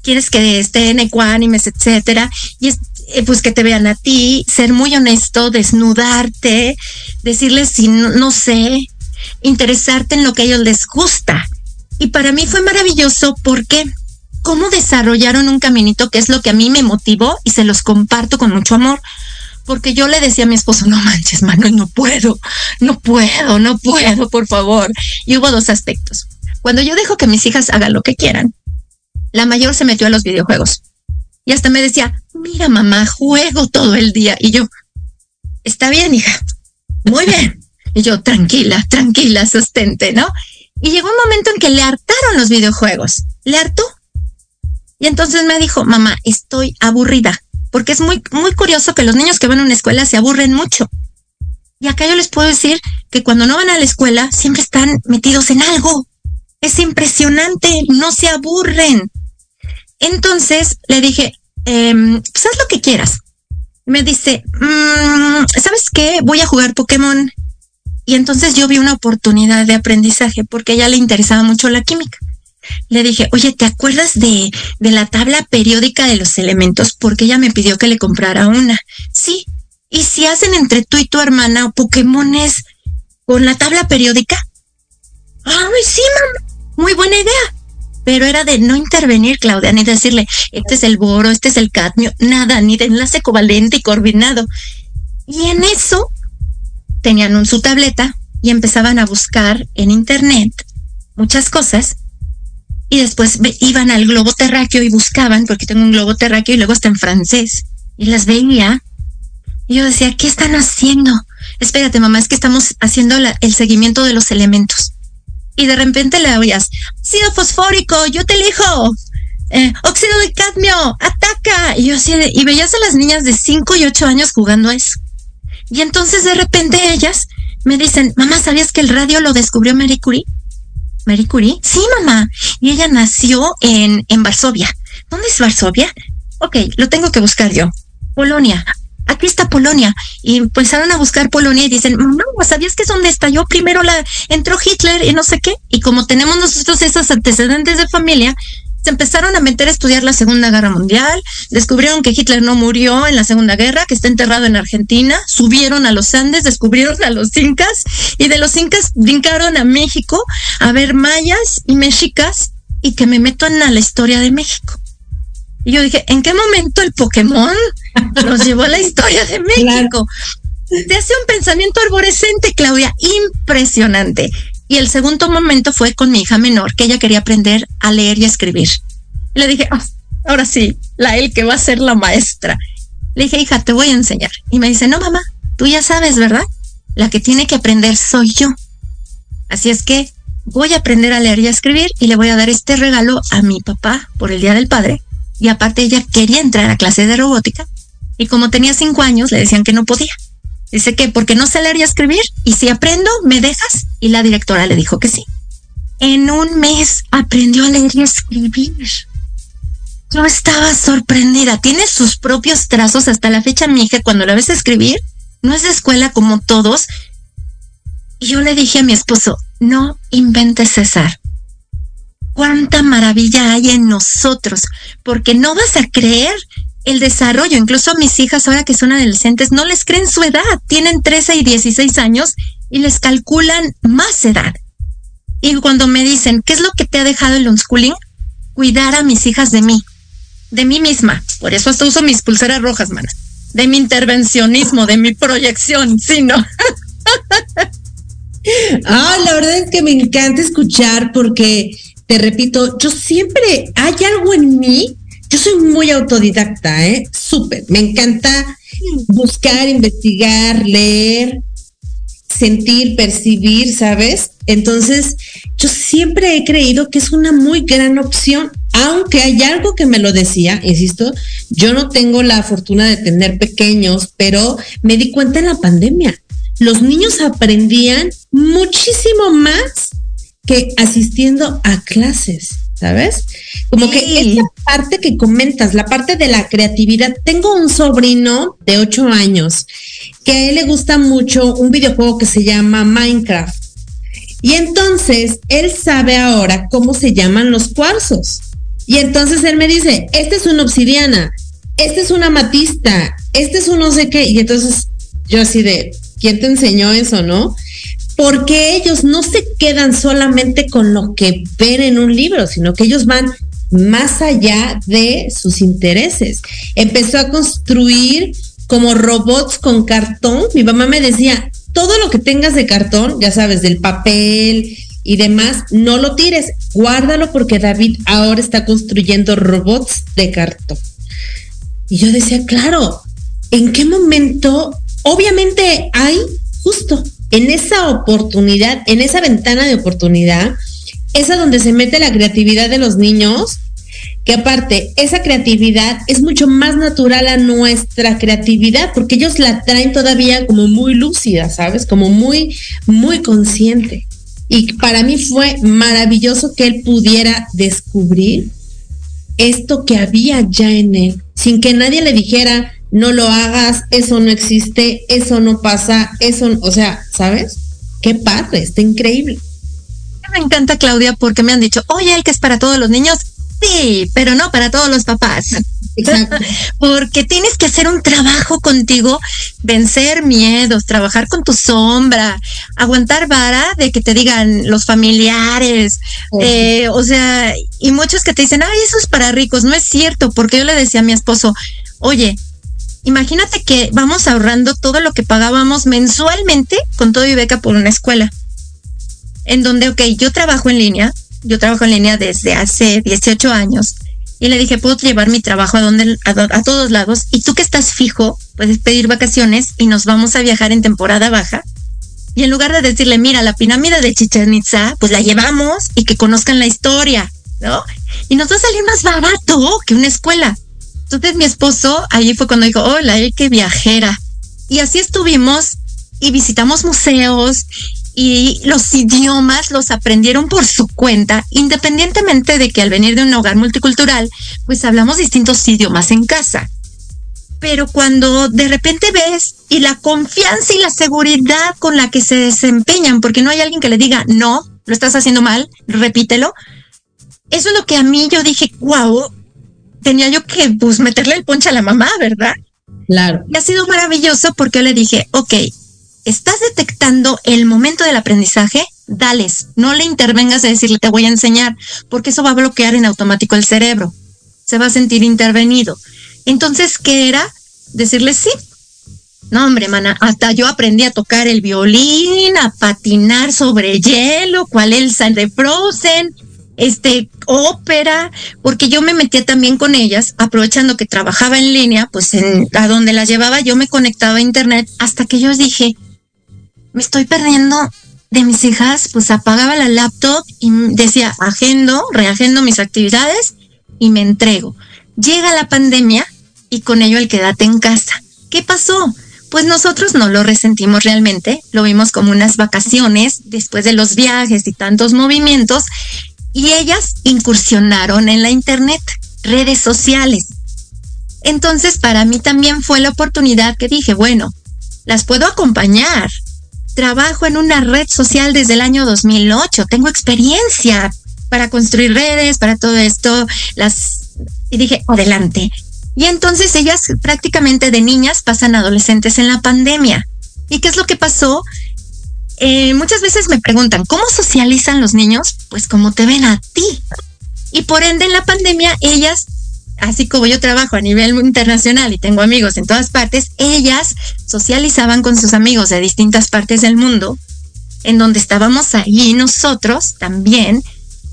Speaker 4: ¿Quieres que estén ecuánimes, etcétera? Y es, pues que te vean a ti, ser muy honesto, desnudarte, decirles si no, sé, interesarte en lo que a ellos les gusta. Y para mí fue maravilloso porque cómo desarrollaron un caminito que es lo que a mí me motivó y se los comparto con mucho amor. Porque yo le decía a mi esposo, no manches, Manuel, no puedo, no puedo, no puedo, por favor. Y hubo dos aspectos. Cuando yo dejo que mis hijas hagan lo que quieran, la mayor se metió a los videojuegos. Y hasta me decía, mira mamá, juego todo el día. Y yo, está bien, hija, muy bien. Y yo, tranquila, tranquila, sostente, ¿no? Y llegó un momento en que le hartaron los videojuegos. Le hartó. Y entonces me dijo, mamá, estoy aburrida. Porque es muy, muy curioso que los niños que van a una escuela se aburren mucho. Y acá yo les puedo decir que cuando no van a la escuela siempre están metidos en algo Es impresionante, no se aburren. Entonces le dije, em, pues haz lo que quieras. Me dice, mm, ¿sabes qué? Voy a jugar Pokémon. Y entonces yo vi una oportunidad de aprendizaje porque a ella le interesaba mucho la química. Le dije, oye, ¿te acuerdas de, de la tabla periódica de los elementos? Porque ella me pidió que le comprara una. Sí. ¿Y si hacen entre tú y tu hermana Pokémones con la tabla periódica? Ay, sí, mamá. Muy buena idea. Pero era de no intervenir, Claudia, ni decirle, este es el boro, este es el cadmio, nada, ni de enlace covalente y coordinado. Y en eso tenían su tableta y empezaban a buscar en internet muchas cosas y después iban al globo terráqueo y buscaban, porque tengo un globo terráqueo y luego está en francés, y las veía. Y yo decía, ¿qué están haciendo? Espérate, mamá, es que estamos haciendo el seguimiento de los elementos. Y de repente le oías, óxido fosfórico, yo te elijo. Eh, óxido de cadmio, ataca. Y yo así, y veías a las niñas de 5 y 8 años jugando eso. Y entonces de repente ellas me dicen, mamá, ¿sabías que el radio lo descubrió Marie Curie? Marie Curie. Sí, mamá. Y ella nació en, en Varsovia. ¿Dónde es Varsovia? Ok, lo tengo que buscar yo. Polonia. Aquí está Polonia. Y empezaron a buscar Polonia y dicen, mamá, ¿sabías que es donde estalló primero la, entró Hitler y no sé qué? Y como tenemos nosotros esos antecedentes de familia, se empezaron a meter a estudiar la Segunda Guerra Mundial, descubrieron que Hitler no murió en la Segunda Guerra, que está enterrado en Argentina, subieron a los Andes, descubrieron a los incas y de los incas brincaron a México a ver mayas y mexicas y que me meto en la historia de México. Y yo dije, ¿en qué momento el Pokémon nos llevó a la historia de México? Te hace un pensamiento arborescente, Claudia, impresionante. Y el segundo momento fue con mi hija menor, que ella quería aprender a leer y a escribir. le dije, ah, ahora sí, la él que va a ser la maestra. Le dije, hija, te voy a enseñar. Y me dice, no, mamá, tú ya sabes, ¿verdad? La que tiene que aprender soy yo. Así es que voy a aprender a leer y a escribir y le voy a dar este regalo a mi papá por el Día del Padre. Y aparte ella quería entrar a clase de robótica y como tenía cinco años le decían que no podía. Dice que porque no sé leer y escribir y si aprendo, me dejas. Y la directora le dijo que sí. En un mes aprendió a leer y escribir. Yo estaba sorprendida. Tiene sus propios trazos. Hasta la fecha, mi hija, cuando la ves escribir, no es de escuela como todos. Y yo le dije a mi esposo, no inventes César. Cuánta maravilla hay en nosotros, porque no vas a creer el desarrollo. Incluso a mis hijas, ahora que son adolescentes, no les creen su edad. Tienen 13 y 16 años y les calculan más edad. Y cuando me dicen, ¿qué es lo que te ha dejado el unschooling? Cuidar a mis hijas de mí, de mí misma. Por eso hasta uso mis pulseras rojas, mana. De mi intervencionismo, de mi proyección, sí, ¿no?
Speaker 3: ah, la verdad es que me encanta escuchar porque, te repito, yo siempre hay algo en mí yo soy muy autodidacta, ¿eh? Súper. Me encanta buscar, investigar, leer, sentir, percibir, ¿sabes? Entonces, yo siempre he creído que es una muy gran opción, aunque hay algo que me lo decía, insisto, yo no tengo la fortuna de tener pequeños, pero me di cuenta en la pandemia. Los niños aprendían muchísimo más que asistiendo a clases. ¿Sabes? Como que esa parte que comentas, la parte de la creatividad. Tengo un sobrino de ocho años que a él le gusta mucho un videojuego que se llama Minecraft. Y entonces él sabe ahora cómo se llaman los cuarzos. Y entonces él me dice, esta es una obsidiana, esta es una matista, este es un no sé qué. Y entonces yo así de, ¿quién te enseñó eso, no? Porque ellos no se quedan solamente con lo que ven en un libro, sino que ellos van más allá de sus intereses. Empezó a construir como robots con cartón. Mi mamá me decía, todo lo que tengas de cartón, ya sabes, del papel y demás, no lo tires, guárdalo porque David ahora está construyendo robots de cartón. Y yo decía, claro, ¿en qué momento? Obviamente hay justo en esa oportunidad, en esa ventana de oportunidad, es a donde se mete la creatividad de los niños, que aparte, esa creatividad es mucho más natural a nuestra creatividad, porque ellos la traen todavía como muy lúcida, ¿sabes? Como muy, muy consciente. Y para mí fue maravilloso que él pudiera descubrir esto que había ya en él, sin que nadie le dijera, no lo hagas, eso no existe, eso no pasa, eso, o sea, ¿sabes? Qué padre, está increíble.
Speaker 4: Me encanta Claudia porque me han dicho, oye, el que es para todos los niños, sí, pero no para todos los papás. Exacto. Porque tienes que hacer un trabajo contigo, vencer miedos, trabajar con tu sombra, aguantar vara de que te digan los familiares, eh, o sea, y muchos que te dicen, ay, eso es para ricos. No es cierto, porque yo le decía a mi esposo, oye, imagínate que vamos ahorrando todo lo que pagábamos mensualmente con todo y beca por una escuela. En donde, ok, yo trabajo en línea, yo trabajo en línea desde hace 18 años y le dije, puedo llevar mi trabajo a, donde, a, todos lados y tú que estás fijo, puedes pedir vacaciones y nos vamos a viajar en temporada baja. Y en lugar de decirle, mira, la pirámide de Chichen Itza, pues la llevamos y que conozcan la historia, ¿no? Y nos va a salir más barato que una escuela. Entonces mi esposo ahí fue cuando dijo, hola, qué viajera. Y así estuvimos y visitamos museos y los idiomas los aprendieron por su cuenta, independientemente de que al venir de un hogar multicultural, pues hablamos distintos idiomas en casa. Pero cuando de repente ves y la confianza y la seguridad con la que se desempeñan, porque no hay alguien que le diga, no, lo estás haciendo mal, repítelo, eso es lo que a mí yo dije, wow, tenía yo que pues meterle el ponche a la mamá, ¿verdad?
Speaker 3: Claro.
Speaker 4: Y ha sido maravilloso porque le dije, ok, estás detectando el momento del aprendizaje, dales, no le intervengas a decirle te voy a enseñar, porque eso va a bloquear en automático el cerebro, se va a sentir intervenido. Entonces, ¿qué era? Decirle sí. No, hombre, mana, hasta yo aprendí a tocar el violín, a patinar sobre hielo, cual Elsa de Frozen, este, ópera, porque yo me metía también con ellas, aprovechando que trabajaba en línea, pues a donde las llevaba yo me conectaba a internet, hasta que yo dije, me estoy perdiendo de mis hijas, pues apagaba la laptop y decía, agendo, reagendo mis actividades y me entrego. Llega la pandemia y con ello el quédate en casa. ¿Qué pasó? Pues nosotros no lo resentimos realmente, lo vimos como unas vacaciones después de los viajes y tantos movimientos y ellas incursionaron en la internet, redes sociales. Entonces para mí también fue la oportunidad que dije, bueno, las puedo acompañar, trabajo en una red social desde el año 2008, tengo experiencia para construir redes, para todo esto, las y dije, adelante. Y entonces ellas prácticamente de niñas pasan adolescentes en la pandemia. ¿Y qué es lo que pasó? Eh, muchas veces me preguntan, ¿cómo socializan los niños? Pues como te ven a ti. Y por ende en la pandemia ellas así como yo trabajo a nivel internacional y tengo amigos en todas partes, ellas socializaban con sus amigos de distintas partes del mundo, en donde estábamos ahí nosotros también,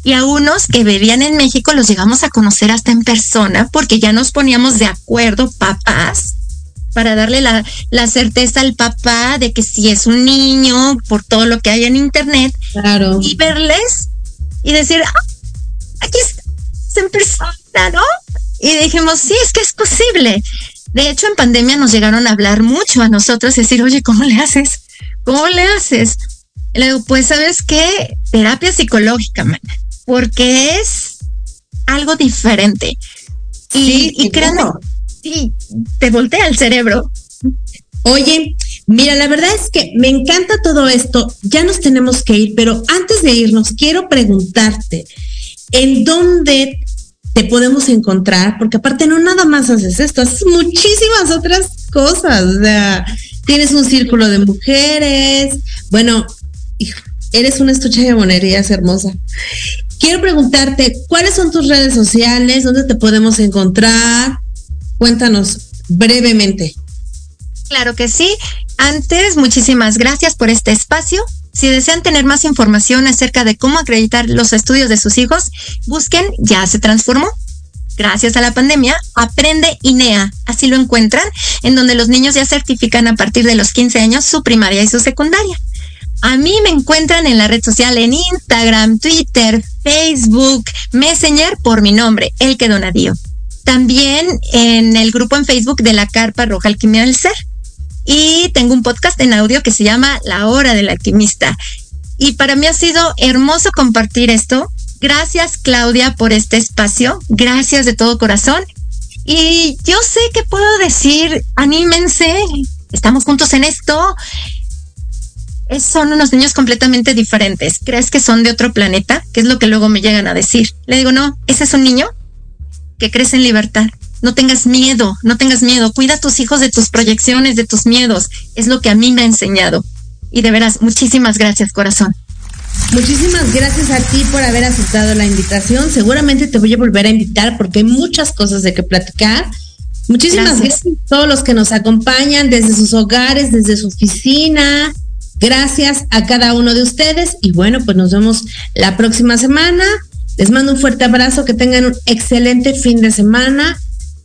Speaker 4: y a unos que vivían en México los llegamos a conocer hasta en persona, porque ya nos poníamos de acuerdo, papás, para darle la, la certeza al papá de que si es un niño, por todo lo que hay en internet,
Speaker 3: claro.
Speaker 4: y verles y decir, ah, aquí está, en persona, ¿no? Y dijimos, sí, es que es posible. De hecho, en pandemia nos llegaron a hablar mucho a nosotros, decir, oye, ¿cómo le haces? ¿Cómo le haces? le digo, pues, ¿sabes qué? Terapia psicológica, man, porque es algo diferente. Y, y créanme, sí, te voltea el cerebro.
Speaker 3: Oye, mira, la verdad es que me encanta todo esto. Ya nos tenemos que ir, pero antes de irnos, quiero preguntarte, ¿en dónde te podemos encontrar, porque aparte no nada más haces esto, haces muchísimas otras cosas, o sea, tienes un círculo de mujeres, bueno, eres una estuche de monerías hermosa. Quiero preguntarte, ¿cuáles son tus redes sociales? ¿Dónde te podemos encontrar? Cuéntanos brevemente.
Speaker 4: Claro que sí. Antes, muchísimas gracias por este espacio. Si desean tener más información acerca de cómo acreditar los estudios de sus hijos, busquen Ya se transformó. Gracias a la pandemia, Aprende INEA, así lo encuentran, en donde los niños ya certifican a partir de los 15 años su primaria y su secundaria. A mí me encuentran en la red social en Instagram, Twitter, Facebook, Messenger por mi nombre, El que Donadío. También en el grupo en Facebook de la Carpa Roja Alquimia del Ser y tengo un podcast en audio que se llama La Hora del Alquimista. y para mí ha sido hermoso compartir esto. Gracias Claudia por este espacio, gracias de todo corazón. Y yo sé que puedo decir, anímense, estamos juntos en esto. son unos niños completamente diferentes. ¿Crees que son de otro planeta? ¿Qué es lo que luego me llegan a decir? Le digo, no, ese es un niño que crece en libertad. No tengas miedo, no tengas miedo. Cuida a tus hijos de tus proyecciones, de tus miedos. Es lo que a mí me ha enseñado. Y de veras, muchísimas gracias, corazón.
Speaker 3: Muchísimas gracias a ti por haber aceptado la invitación. Seguramente te voy a volver a invitar porque hay muchas cosas de que platicar. Muchísimas gracias. a todos los que nos acompañan desde sus hogares, desde su oficina. Gracias a cada uno de ustedes y bueno, pues nos vemos la próxima semana. Les mando un fuerte abrazo, que tengan un excelente fin de semana.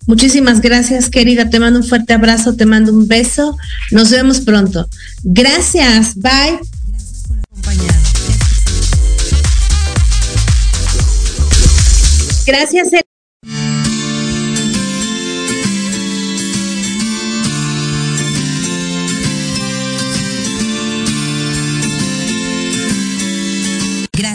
Speaker 3: Muchísimas gracias, querida. Te mando un fuerte abrazo, te mando un beso. Nos vemos pronto. Gracias. Bye. Gracias.
Speaker 1: Gracias